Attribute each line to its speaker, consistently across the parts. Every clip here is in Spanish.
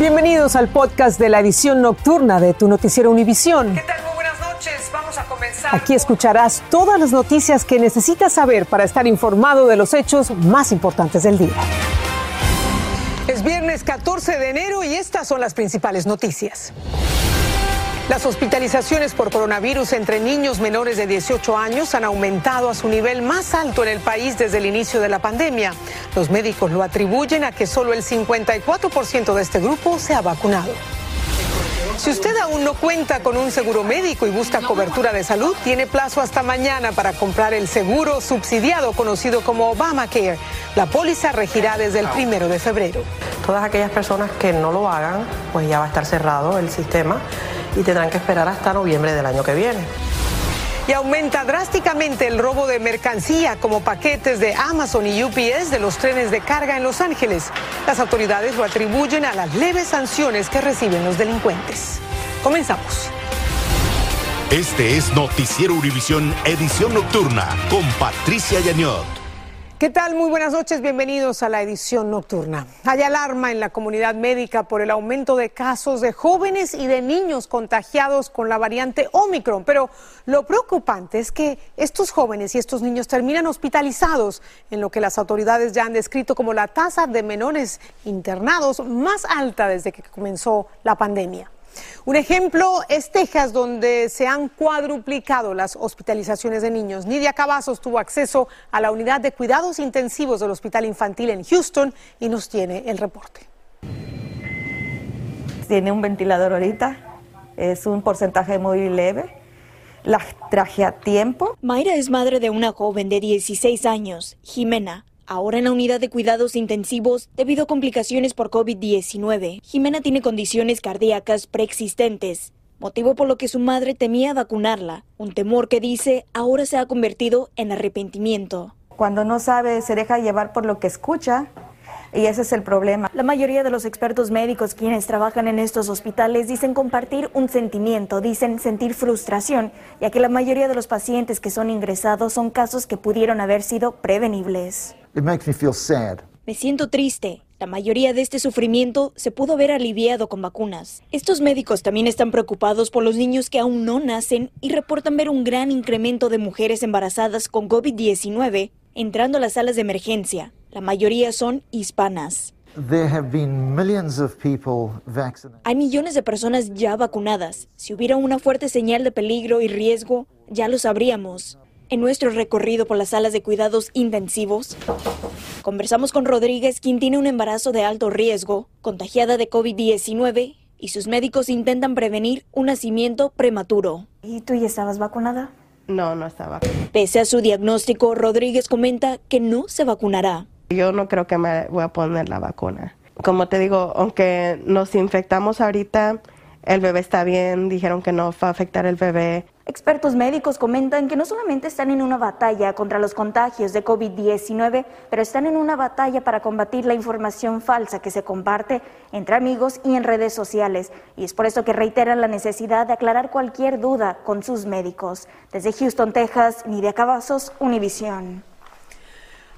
Speaker 1: Bienvenidos al podcast de la edición nocturna de tu noticiero Univisión.
Speaker 2: ¿Qué tal? Muy buenas noches. Vamos a comenzar.
Speaker 1: Aquí escucharás todas las noticias que necesitas saber para estar informado de los hechos más importantes del día. Es viernes 14 de enero y estas son las principales noticias. Las hospitalizaciones por coronavirus entre niños menores de 18 años han aumentado a su nivel más alto en el país desde el inicio de la pandemia. Los médicos lo atribuyen a que solo el 54% de este grupo se ha vacunado. Si usted aún no cuenta con un seguro médico y busca cobertura de salud, tiene plazo hasta mañana para comprar el seguro subsidiado conocido como Obamacare. La póliza regirá desde el primero de febrero.
Speaker 3: Todas aquellas personas que no lo hagan, pues ya va a estar cerrado el sistema y tendrán que esperar hasta noviembre del año que viene.
Speaker 1: Y aumenta drásticamente el robo de mercancía como paquetes de Amazon y UPS de los trenes de carga en Los Ángeles. Las autoridades lo atribuyen a las leves sanciones que reciben los delincuentes. Comenzamos.
Speaker 4: Este es Noticiero Univisión Edición Nocturna con Patricia Yañot.
Speaker 1: ¿Qué tal? Muy buenas noches, bienvenidos a la edición nocturna. Hay alarma en la comunidad médica por el aumento de casos de jóvenes y de niños contagiados con la variante Omicron, pero lo preocupante es que estos jóvenes y estos niños terminan hospitalizados en lo que las autoridades ya han descrito como la tasa de menores internados más alta desde que comenzó la pandemia. Un ejemplo es Texas, donde se han cuadruplicado las hospitalizaciones de niños. Nidia Cavazos tuvo acceso a la unidad de cuidados intensivos del Hospital Infantil en Houston y nos tiene el reporte.
Speaker 5: Tiene un ventilador ahorita, es un porcentaje muy leve. La traje a tiempo.
Speaker 6: Mayra es madre de una joven de 16 años, Jimena, ahora en la unidad de cuidados intensivos debido a complicaciones por COVID-19. Jimena tiene condiciones cardíacas preexistentes, motivo por lo que su madre temía vacunarla, un temor que dice ahora se ha convertido en arrepentimiento.
Speaker 5: Cuando no sabe, se deja llevar por lo que escucha. Y ese es el problema.
Speaker 6: La mayoría de los expertos médicos quienes trabajan en estos hospitales dicen compartir un sentimiento, dicen sentir frustración, ya que la mayoría de los pacientes que son ingresados son casos que pudieron haber sido prevenibles. Me siento triste. La mayoría de este sufrimiento se pudo haber aliviado con vacunas. Estos médicos también están preocupados por los niños que aún no nacen y reportan ver un gran incremento de mujeres embarazadas con COVID-19 entrando a las salas de emergencia. La mayoría son hispanas. Hay millones de personas ya vacunadas. Si hubiera una fuerte señal de peligro y riesgo, ya lo sabríamos. En nuestro recorrido por las salas de cuidados intensivos, conversamos con Rodríguez, quien tiene un embarazo de alto riesgo, contagiada de COVID-19, y sus médicos intentan prevenir un nacimiento prematuro.
Speaker 5: ¿Y tú ya estabas vacunada?
Speaker 3: No, no estaba.
Speaker 6: Pese a su diagnóstico, Rodríguez comenta que no se vacunará.
Speaker 3: Yo no creo que me voy a poner la vacuna. Como te digo, aunque nos infectamos ahorita, el bebé está bien, dijeron que no va a afectar el bebé.
Speaker 6: Expertos médicos comentan que no solamente están en una batalla contra los contagios de COVID-19, pero están en una batalla para combatir la información falsa que se comparte entre amigos y en redes sociales. Y es por eso que reiteran la necesidad de aclarar cualquier duda con sus médicos. Desde Houston, Texas, Nidia Cavazos, Univisión.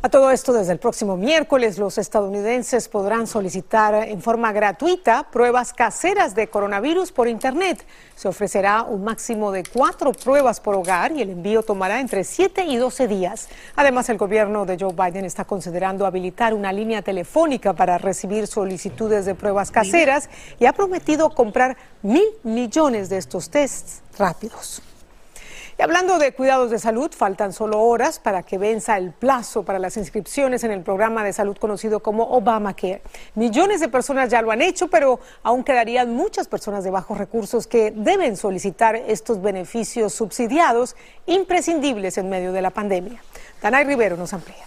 Speaker 1: A todo esto, desde el próximo miércoles, los estadounidenses podrán solicitar en forma gratuita pruebas caseras de coronavirus por Internet. Se ofrecerá un máximo de cuatro pruebas por hogar y el envío tomará entre 7 y 12 días. Además, el gobierno de Joe Biden está considerando habilitar una línea telefónica para recibir solicitudes de pruebas caseras y ha prometido comprar mil millones de estos tests rápidos. Y hablando de cuidados de salud, faltan solo horas para que venza el plazo para las inscripciones en el programa de salud conocido como Obamacare. Millones de personas ya lo han hecho, pero aún quedarían muchas personas de bajos recursos que deben solicitar estos beneficios subsidiados imprescindibles en medio de la pandemia. Danay Rivero nos amplía.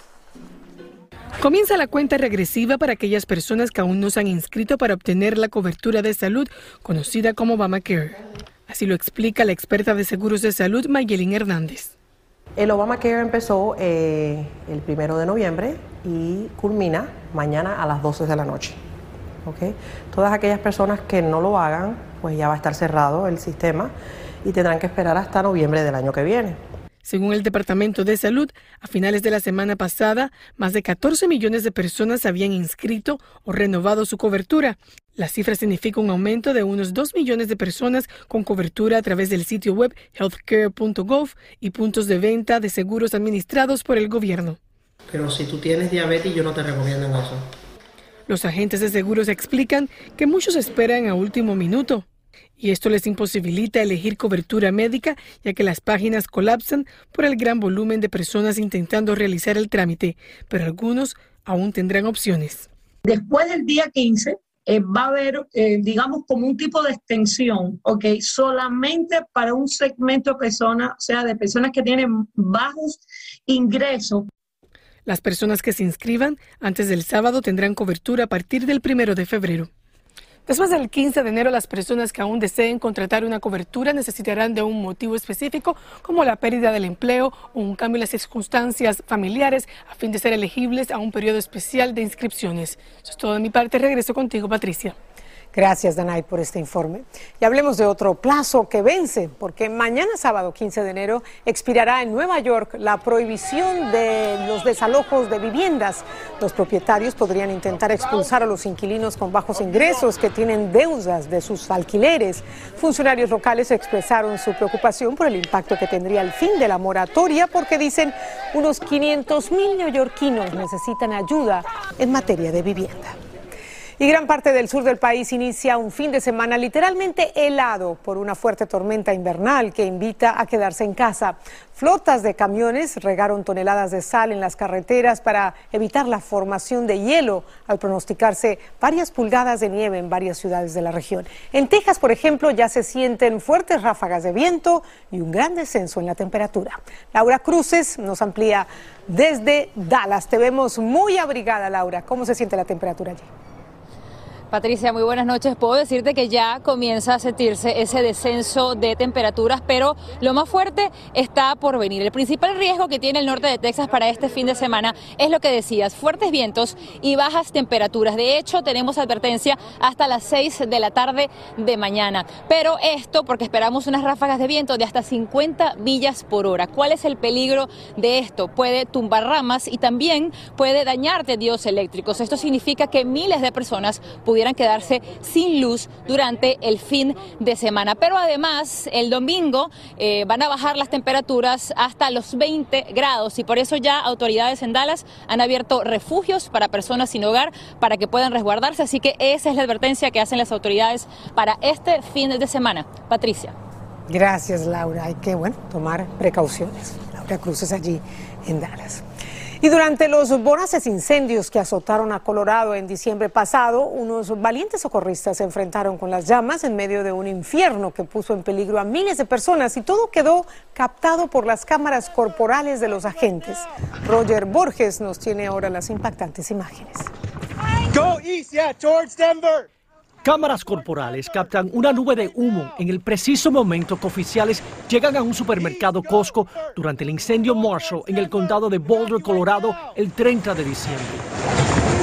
Speaker 7: Comienza la cuenta regresiva para aquellas personas que aún no se han inscrito para obtener la cobertura de salud conocida como Obamacare. Así lo explica la experta de seguros de salud, Mayelin Hernández.
Speaker 3: El Obamacare empezó eh, el primero de noviembre y culmina mañana a las 12 de la noche. ¿okay? Todas aquellas personas que no lo hagan, pues ya va a estar cerrado el sistema y tendrán que esperar hasta noviembre del año que viene.
Speaker 7: Según el Departamento de Salud, a finales de la semana pasada, más de 14 millones de personas habían inscrito o renovado su cobertura La cifra significa un aumento de unos 2 millones de personas con cobertura a través del sitio web healthcare.gov y puntos de venta de seguros administrados por el gobierno.
Speaker 3: Pero si tú tienes diabetes, yo no te recomiendo eso.
Speaker 7: Los agentes de seguros explican que muchos esperan a último minuto y esto les imposibilita elegir cobertura médica ya que las páginas colapsan por el gran volumen de personas intentando realizar el trámite, pero algunos aún tendrán opciones.
Speaker 8: Después del día 15 eh, va a haber, eh, digamos, como un tipo de extensión, ¿ok? Solamente para un segmento de personas, o sea, de personas que tienen bajos ingresos.
Speaker 7: Las personas que se inscriban antes del sábado tendrán cobertura a partir del primero de febrero. Después del 15 de enero, las personas que aún deseen contratar una cobertura necesitarán de un motivo específico, como la pérdida del empleo o un cambio en las circunstancias familiares, a fin de ser elegibles a un periodo especial de inscripciones. Eso es todo de mi parte. Regreso contigo, Patricia.
Speaker 1: Gracias, Danay, por este informe. Y hablemos de otro plazo que vence, porque mañana sábado 15 de enero expirará en Nueva York la prohibición de los desalojos de viviendas. Los propietarios podrían intentar expulsar a los inquilinos con bajos ingresos que tienen deudas de sus alquileres. Funcionarios locales expresaron su preocupación por el impacto que tendría el fin de la moratoria, porque dicen unos 500 mil neoyorquinos necesitan ayuda en materia de vivienda. Y gran parte del sur del país inicia un fin de semana literalmente helado por una fuerte tormenta invernal que invita a quedarse en casa. Flotas de camiones regaron toneladas de sal en las carreteras para evitar la formación de hielo al pronosticarse varias pulgadas de nieve en varias ciudades de la región. En Texas, por ejemplo, ya se sienten fuertes ráfagas de viento y un gran descenso en la temperatura. Laura Cruces nos amplía desde Dallas. Te vemos muy abrigada, Laura. ¿Cómo se siente la temperatura allí?
Speaker 9: Patricia, muy buenas noches. Puedo decirte que ya comienza a sentirse ese descenso de temperaturas, pero lo más fuerte está por venir. El principal riesgo que tiene el norte de Texas para este fin de semana es lo que decías, fuertes vientos y bajas temperaturas. De hecho, tenemos advertencia hasta las 6 de la tarde de mañana. Pero esto porque esperamos unas ráfagas de viento de hasta 50 millas por hora. ¿Cuál es el peligro de esto? Puede tumbar ramas y también puede dañarte dios eléctricos. Esto significa que miles de personas pudieran quedarse sin luz durante el fin de semana. Pero además, el domingo eh, van a bajar las temperaturas hasta los 20 grados y por eso ya autoridades en Dallas han abierto refugios para personas sin hogar para que puedan resguardarse. Así que esa es la advertencia que hacen las autoridades para este fin de semana. Patricia.
Speaker 1: Gracias, Laura. Hay que, bueno, tomar precauciones. Laura Cruz es allí en Dallas. Y durante los voraces incendios que azotaron a Colorado en diciembre pasado, unos valientes socorristas se enfrentaron con las llamas en medio de un infierno que puso en peligro a miles de personas y todo quedó captado por las cámaras corporales de los agentes. Roger Borges nos tiene ahora las impactantes imágenes.
Speaker 10: Go east, yeah, towards Denver.
Speaker 11: Cámaras corporales captan una nube de humo en el preciso momento que oficiales llegan a un supermercado Costco durante el incendio Marshall en el condado de Boulder, Colorado, el 30 de diciembre.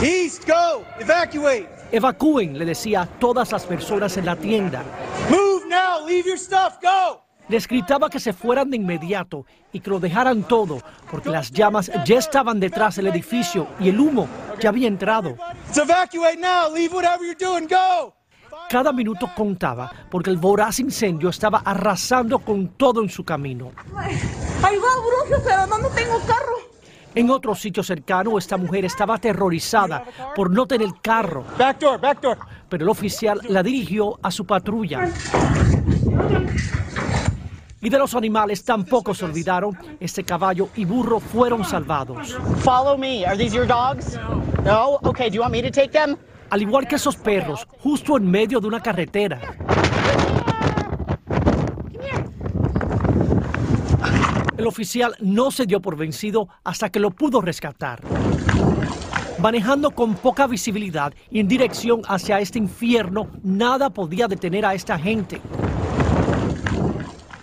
Speaker 10: East, go, evacuate.
Speaker 11: Evacúen, le decía a todas las personas en la tienda.
Speaker 10: Move now, leave your stuff, go.
Speaker 11: Les gritaba que se fueran de inmediato y que lo dejaran todo, porque las llamas ya estaban detrás del edificio y el humo ya había entrado. Cada minuto contaba porque el voraz incendio estaba arrasando con todo en su camino.
Speaker 12: Ahí va, pero no, no tengo carro.
Speaker 11: En otro sitio cercano, esta mujer estaba aterrorizada por no tener carro.
Speaker 10: Back door, back door.
Speaker 11: Pero el oficial la dirigió a su patrulla. Y de los animales tampoco se olvidaron. Este caballo y burro fueron salvados.
Speaker 13: Follow me. Are these your dogs? No. Okay. Do you want me to take them?
Speaker 11: Al igual que esos perros, justo en medio de una carretera. El oficial no se dio por vencido hasta que lo pudo rescatar. Manejando con poca visibilidad y en dirección hacia este infierno, nada podía detener a esta gente.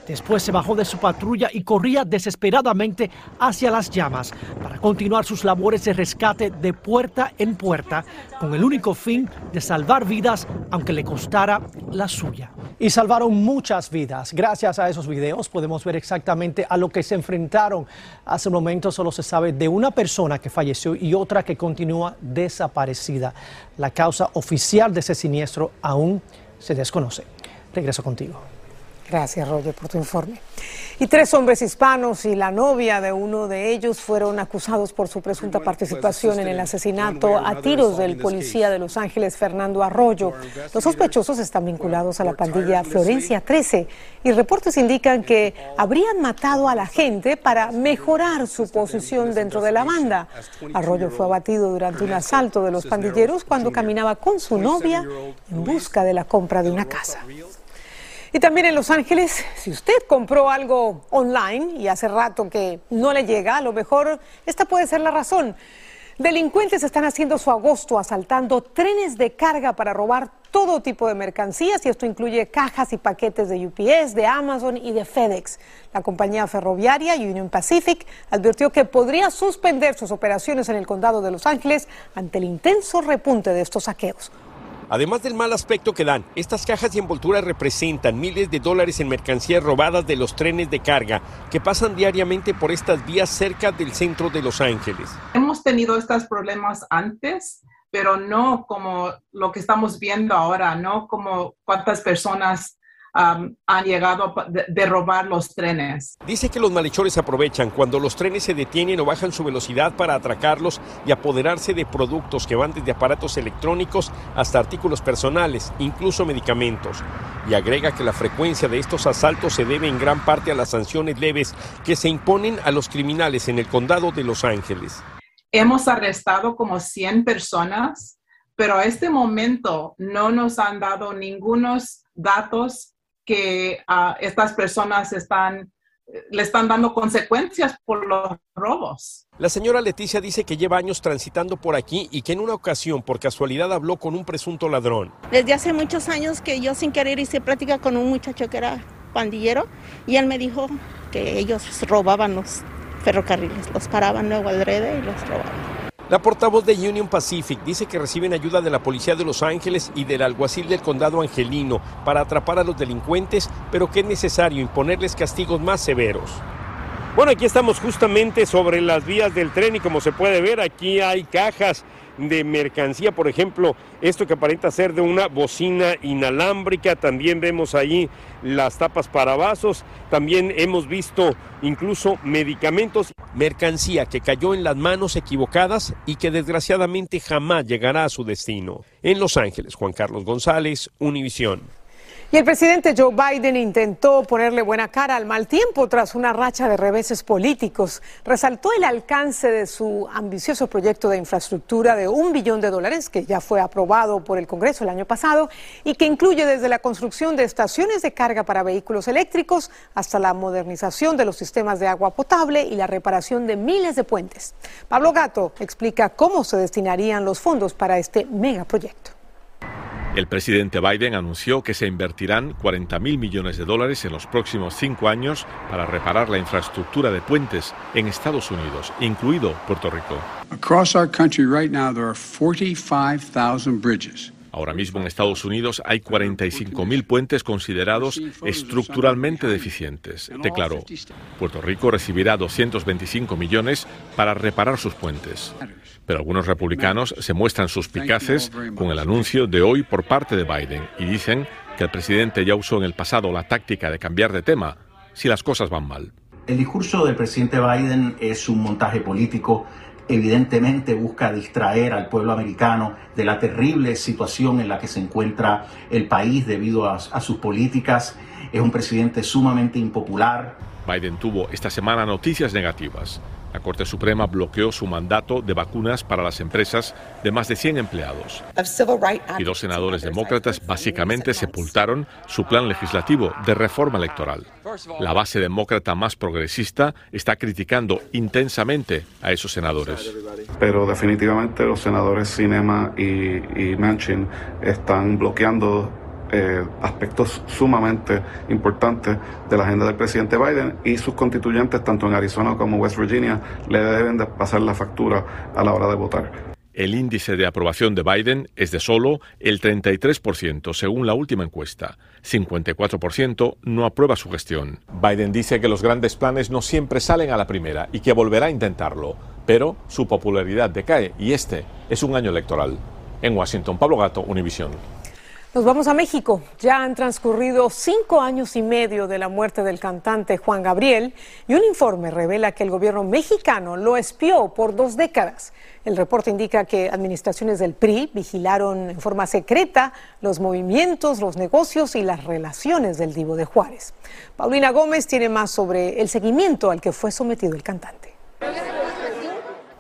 Speaker 11: Después se bajó de su patrulla y corría desesperadamente hacia las llamas para continuar sus labores de rescate de puerta en puerta con el único fin de salvar vidas aunque le costara la suya. y salvaron muchas vidas. Gracias a esos videos podemos ver exactamente a lo que se enfrentaron. Hace un momento solo se sabe de una persona que falleció y otra que continúa desaparecida. La causa oficial de ese siniestro aún se desconoce. Regreso contigo.
Speaker 1: Gracias, Roger, por tu informe. Y tres hombres hispanos y la novia de uno de ellos fueron acusados por su presunta participación en el asesinato a tiros del policía de Los Ángeles, Fernando Arroyo. Los sospechosos están vinculados a la pandilla Florencia 13 y reportes indican que habrían matado a la gente para mejorar su posición dentro de la banda. Arroyo fue abatido durante un asalto de los pandilleros cuando caminaba con su novia en busca de la compra de una casa. Y también en Los Ángeles, si usted compró algo online y hace rato que no le llega, a lo mejor esta puede ser la razón. Delincuentes están haciendo su agosto asaltando trenes de carga para robar todo tipo de mercancías y esto incluye cajas y paquetes de UPS, de Amazon y de FedEx. La compañía ferroviaria Union Pacific advirtió que podría suspender sus operaciones en el condado de Los Ángeles ante el intenso repunte de estos saqueos.
Speaker 14: Además del mal aspecto que dan, estas cajas y envolturas representan miles de dólares en mercancías robadas de los trenes de carga que pasan diariamente por estas vías cerca del centro de Los Ángeles.
Speaker 15: Hemos tenido estos problemas antes, pero no como lo que estamos viendo ahora, no como cuántas personas um, han llegado de, de, robar los trenes.
Speaker 14: Dice que los malhechores aprovechan cuando los trenes se detienen o bajan su velocidad para atracarlos y apoderarse de productos que van desde aparatos electrónicos hasta artículos personales, incluso medicamentos. Y agrega que la frecuencia de estos asaltos se debe en gran parte a las sanciones leves que se imponen a los criminales en el condado de Los Ángeles.
Speaker 15: Hemos arrestado como 100 personas, pero a este momento no nos han dado ningunos datos que uh, estas personas están, le están dando consecuencias por los robos.
Speaker 14: La señora Leticia dice que lleva años transitando por aquí y que en una ocasión por casualidad habló con un presunto ladrón.
Speaker 16: Desde hace muchos años que yo sin querer hice práctica con un muchacho que era pandillero y él me dijo que ellos robaban los ferrocarriles, los paraban luego adrede y los robaban.
Speaker 14: La portavoz de Union Pacific dice que reciben ayuda de la Policía de Los Ángeles y del alguacil del condado Angelino para atrapar a los delincuentes, pero que es necesario imponerles castigos más severos. Bueno, aquí estamos justamente sobre las vías del tren y como se puede ver, aquí hay cajas de mercancía, por ejemplo, esto que aparenta ser de una bocina inalámbrica, también vemos ahí las tapas para vasos, también hemos visto incluso medicamentos, mercancía que cayó en las manos equivocadas y que desgraciadamente jamás llegará a su destino. En Los Ángeles, Juan Carlos González, Univisión.
Speaker 1: Y el presidente Joe Biden intentó ponerle buena cara al mal tiempo tras una racha de reveses políticos. Resaltó el alcance de su ambicioso proyecto de infraestructura de un billón de dólares que ya fue aprobado por el Congreso el año pasado y que incluye desde la construcción de estaciones de carga para vehículos eléctricos hasta la modernización de los sistemas de agua potable y la reparación de miles de puentes. Pablo Gato explica cómo se destinarían los fondos para este megaproyecto.
Speaker 17: El presidente Biden anunció que se invertirán 40 mil millones de dólares en los próximos cinco años para reparar la infraestructura de puentes en Estados Unidos, incluido Puerto Rico.
Speaker 18: Across our country right now there are 45,000 bridges.
Speaker 17: Ahora mismo en Estados Unidos hay 45.000 puentes considerados estructuralmente deficientes, declaró. Puerto Rico recibirá 225 millones para reparar sus puentes. Pero algunos republicanos se muestran suspicaces con el anuncio de hoy por parte de Biden y dicen que el presidente ya usó en el pasado la táctica de cambiar de tema si las cosas van mal.
Speaker 19: El discurso del presidente Biden es un montaje político evidentemente busca distraer al pueblo americano de la terrible situación en la que se encuentra el país debido a, a, sus políticas. Es un presidente sumamente impopular.
Speaker 17: Biden tuvo esta semana noticias negativas. La Corte Suprema bloqueó su mandato de vacunas para las empresas de más de 100 empleados. Y dos senadores demócratas básicamente sepultaron su plan legislativo de reforma electoral. La base demócrata más progresista está criticando intensamente a esos senadores.
Speaker 20: Pero definitivamente los senadores Cinema y, y Manchin están bloqueando eh, aspectos sumamente importantes de la agenda del presidente Biden y sus constituyentes, tanto en Arizona como West Virginia, le deben de pasar la factura a la hora de votar.
Speaker 17: El índice de aprobación de Biden es de solo el 33%, según la última encuesta. 54% no aprueba su gestión. Biden dice que los grandes planes no siempre salen a la primera y que volverá a intentarlo, pero su popularidad decae y este es un año electoral. En Washington, Pablo Gato, Univisión.
Speaker 1: Nos vamos a México. Ya han transcurrido cinco años y medio de la muerte del cantante Juan Gabriel y un informe revela que el gobierno mexicano lo espió por dos décadas. El reporte indica que administraciones del PRI vigilaron en forma secreta los movimientos, los negocios y las relaciones del divo de Juárez. Paulina Gómez tiene más sobre el seguimiento al que fue sometido el cantante.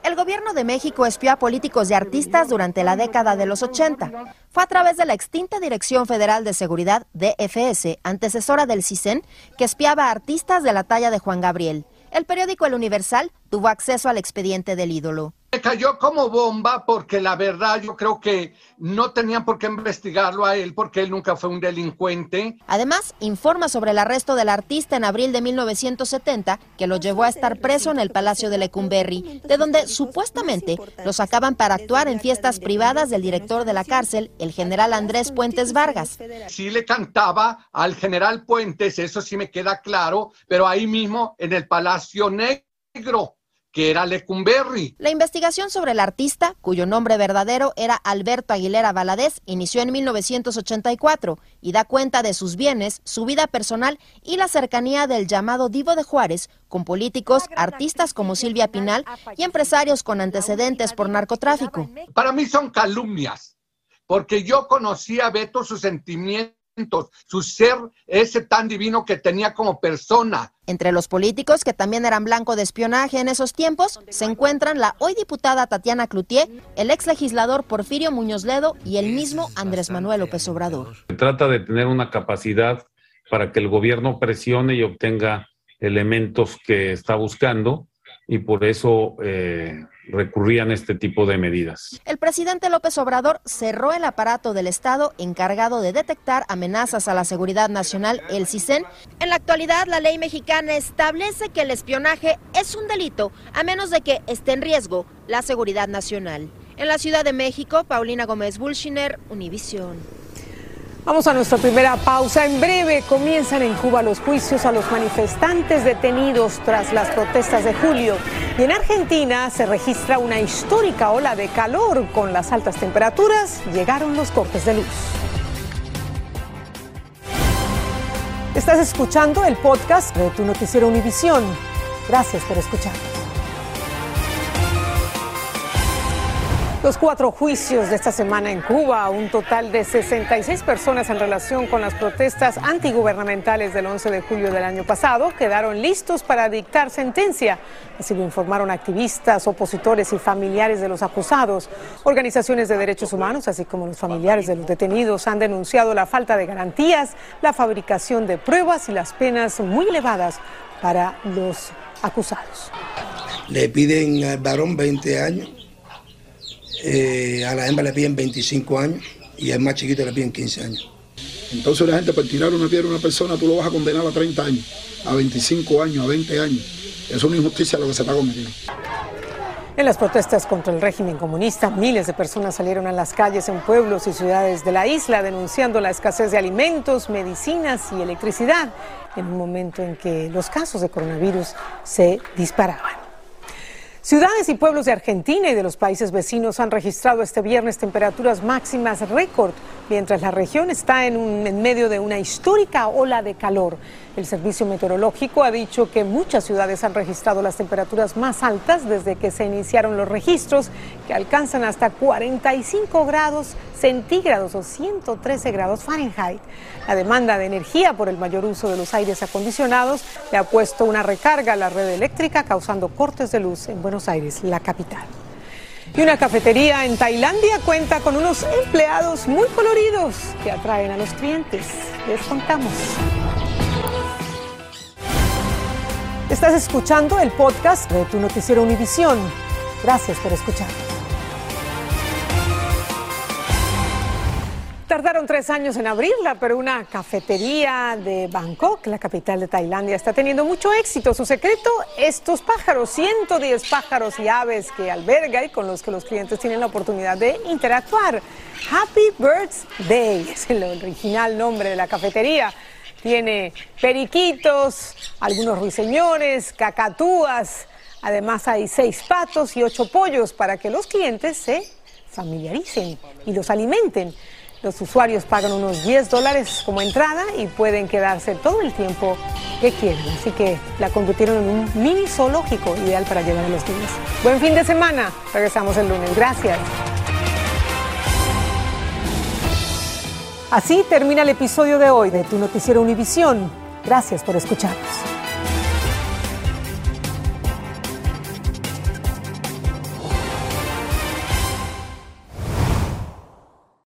Speaker 21: El gobierno de México espió a políticos y artistas durante la década de los 80. Fue a través de la extinta Dirección Federal de Seguridad, DFS, antecesora del CISEN, que espiaba a artistas de la talla de Juan Gabriel. El periódico El Universal tuvo acceso al expediente del ídolo.
Speaker 22: Me cayó como bomba porque la verdad yo creo que no tenían por qué investigarlo a él porque él nunca fue un delincuente.
Speaker 21: Además, informa sobre el arresto del artista en abril de 1970 que lo llevó a estar preso en el Palacio de Lecumberri, de donde supuestamente lo sacaban para actuar en fiestas privadas del director de la cárcel, el general Andrés Puentes Vargas.
Speaker 22: Sí le cantaba al general Puentes, eso sí me queda claro, pero ahí mismo en el Palacio Negro que era Lecumberri.
Speaker 21: La investigación sobre el artista, cuyo nombre verdadero era Alberto Aguilera Valadez, inició en 1984 y da cuenta de sus bienes, su vida personal y la cercanía del llamado Divo de Juárez con políticos, artistas como Silvia Pinal y empresarios con antecedentes por narcotráfico.
Speaker 22: Para mí son calumnias, porque yo conocí a Beto sus sentimientos su ser ese tan divino que tenía como persona.
Speaker 21: Entre los políticos que también eran blanco de espionaje en esos tiempos se encuentran la hoy diputada Tatiana Cloutier, el ex legislador Porfirio Muñoz Ledo y el mismo Andrés Manuel López Obrador.
Speaker 23: Se trata de tener una capacidad para que el gobierno presione y obtenga elementos que está buscando y por eso eh, recurrían este tipo de medidas.
Speaker 21: El presidente López Obrador cerró el aparato del Estado encargado de detectar amenazas a la seguridad nacional, el CISEN. En la actualidad, la ley mexicana establece que el espionaje es un delito a menos de que esté en riesgo la seguridad nacional. En la Ciudad de México, Paulina Gómez Bulshiner, Univisión.
Speaker 1: Vamos a nuestra primera pausa. En breve comienzan en Cuba los juicios a los manifestantes detenidos tras las protestas de julio. Y en Argentina se registra una histórica ola de calor. Con las altas temperaturas llegaron los cortes de luz. Estás escuchando el podcast de tu noticiero Univisión. Gracias por escucharnos. Los cuatro juicios de esta semana en Cuba, un total de 66 personas en relación con las protestas antigubernamentales del 11 de julio del año pasado, quedaron listos para dictar sentencia. Así lo informaron activistas, opositores y familiares de los acusados. Organizaciones de derechos humanos, así como los familiares de los detenidos, han denunciado la falta de garantías, la fabricación de pruebas y las penas muy elevadas para los acusados.
Speaker 24: Le piden al varón 20 años eh, a la hembra le piden 25 años y al más chiquito le piden 15 años.
Speaker 25: Entonces la gente por tirar una piedra a una persona tú lo vas a condenar a 30 años, a 25 años, a 20 años. Es una injusticia lo que se está cometiendo.
Speaker 1: En las protestas contra el régimen comunista, miles de personas salieron a las calles en pueblos y ciudades de la isla denunciando la escasez de alimentos, medicinas y electricidad en un momento en que los casos de coronavirus se disparaban. Ciudades y pueblos de Argentina y de los países vecinos han registrado este viernes temperaturas máximas récord, mientras la región está en, un, en, medio de una histórica ola de calor. El Servicio Meteorológico ha dicho que muchas ciudades han registrado las temperaturas más altas desde que se iniciaron los registros, que alcanzan hasta 45 grados centígrados o 113 grados Fahrenheit. La demanda de energía por el mayor uso de los aires acondicionados le ha puesto una recarga a la red eléctrica, causando cortes de luz en Buenos Aires, la capital. Y una cafetería en Tailandia cuenta con unos empleados muy coloridos que atraen a los clientes. Les contamos. Estás escuchando el podcast de tu noticiero Univisión. Gracias por escuchar. Tardaron tres años en abrirla, pero una cafetería de Bangkok, la capital de Tailandia, está teniendo mucho éxito. Su secreto, estos pájaros, 110 pájaros y aves que alberga y con los que los clientes tienen la oportunidad de interactuar. Happy Birds Day es el original nombre de la cafetería. Tiene periquitos, algunos ruiseñores, cacatúas. Además hay seis patos y ocho pollos para que los clientes se familiaricen y los alimenten. Los usuarios pagan unos 10 dólares como entrada y pueden quedarse todo el tiempo que quieran. Así que la convirtieron en un mini zoológico ideal para llevar a los niños. Buen fin de semana. Regresamos el lunes. Gracias. Así termina el episodio de hoy de Tu Noticiero Univisión. Gracias por escucharnos.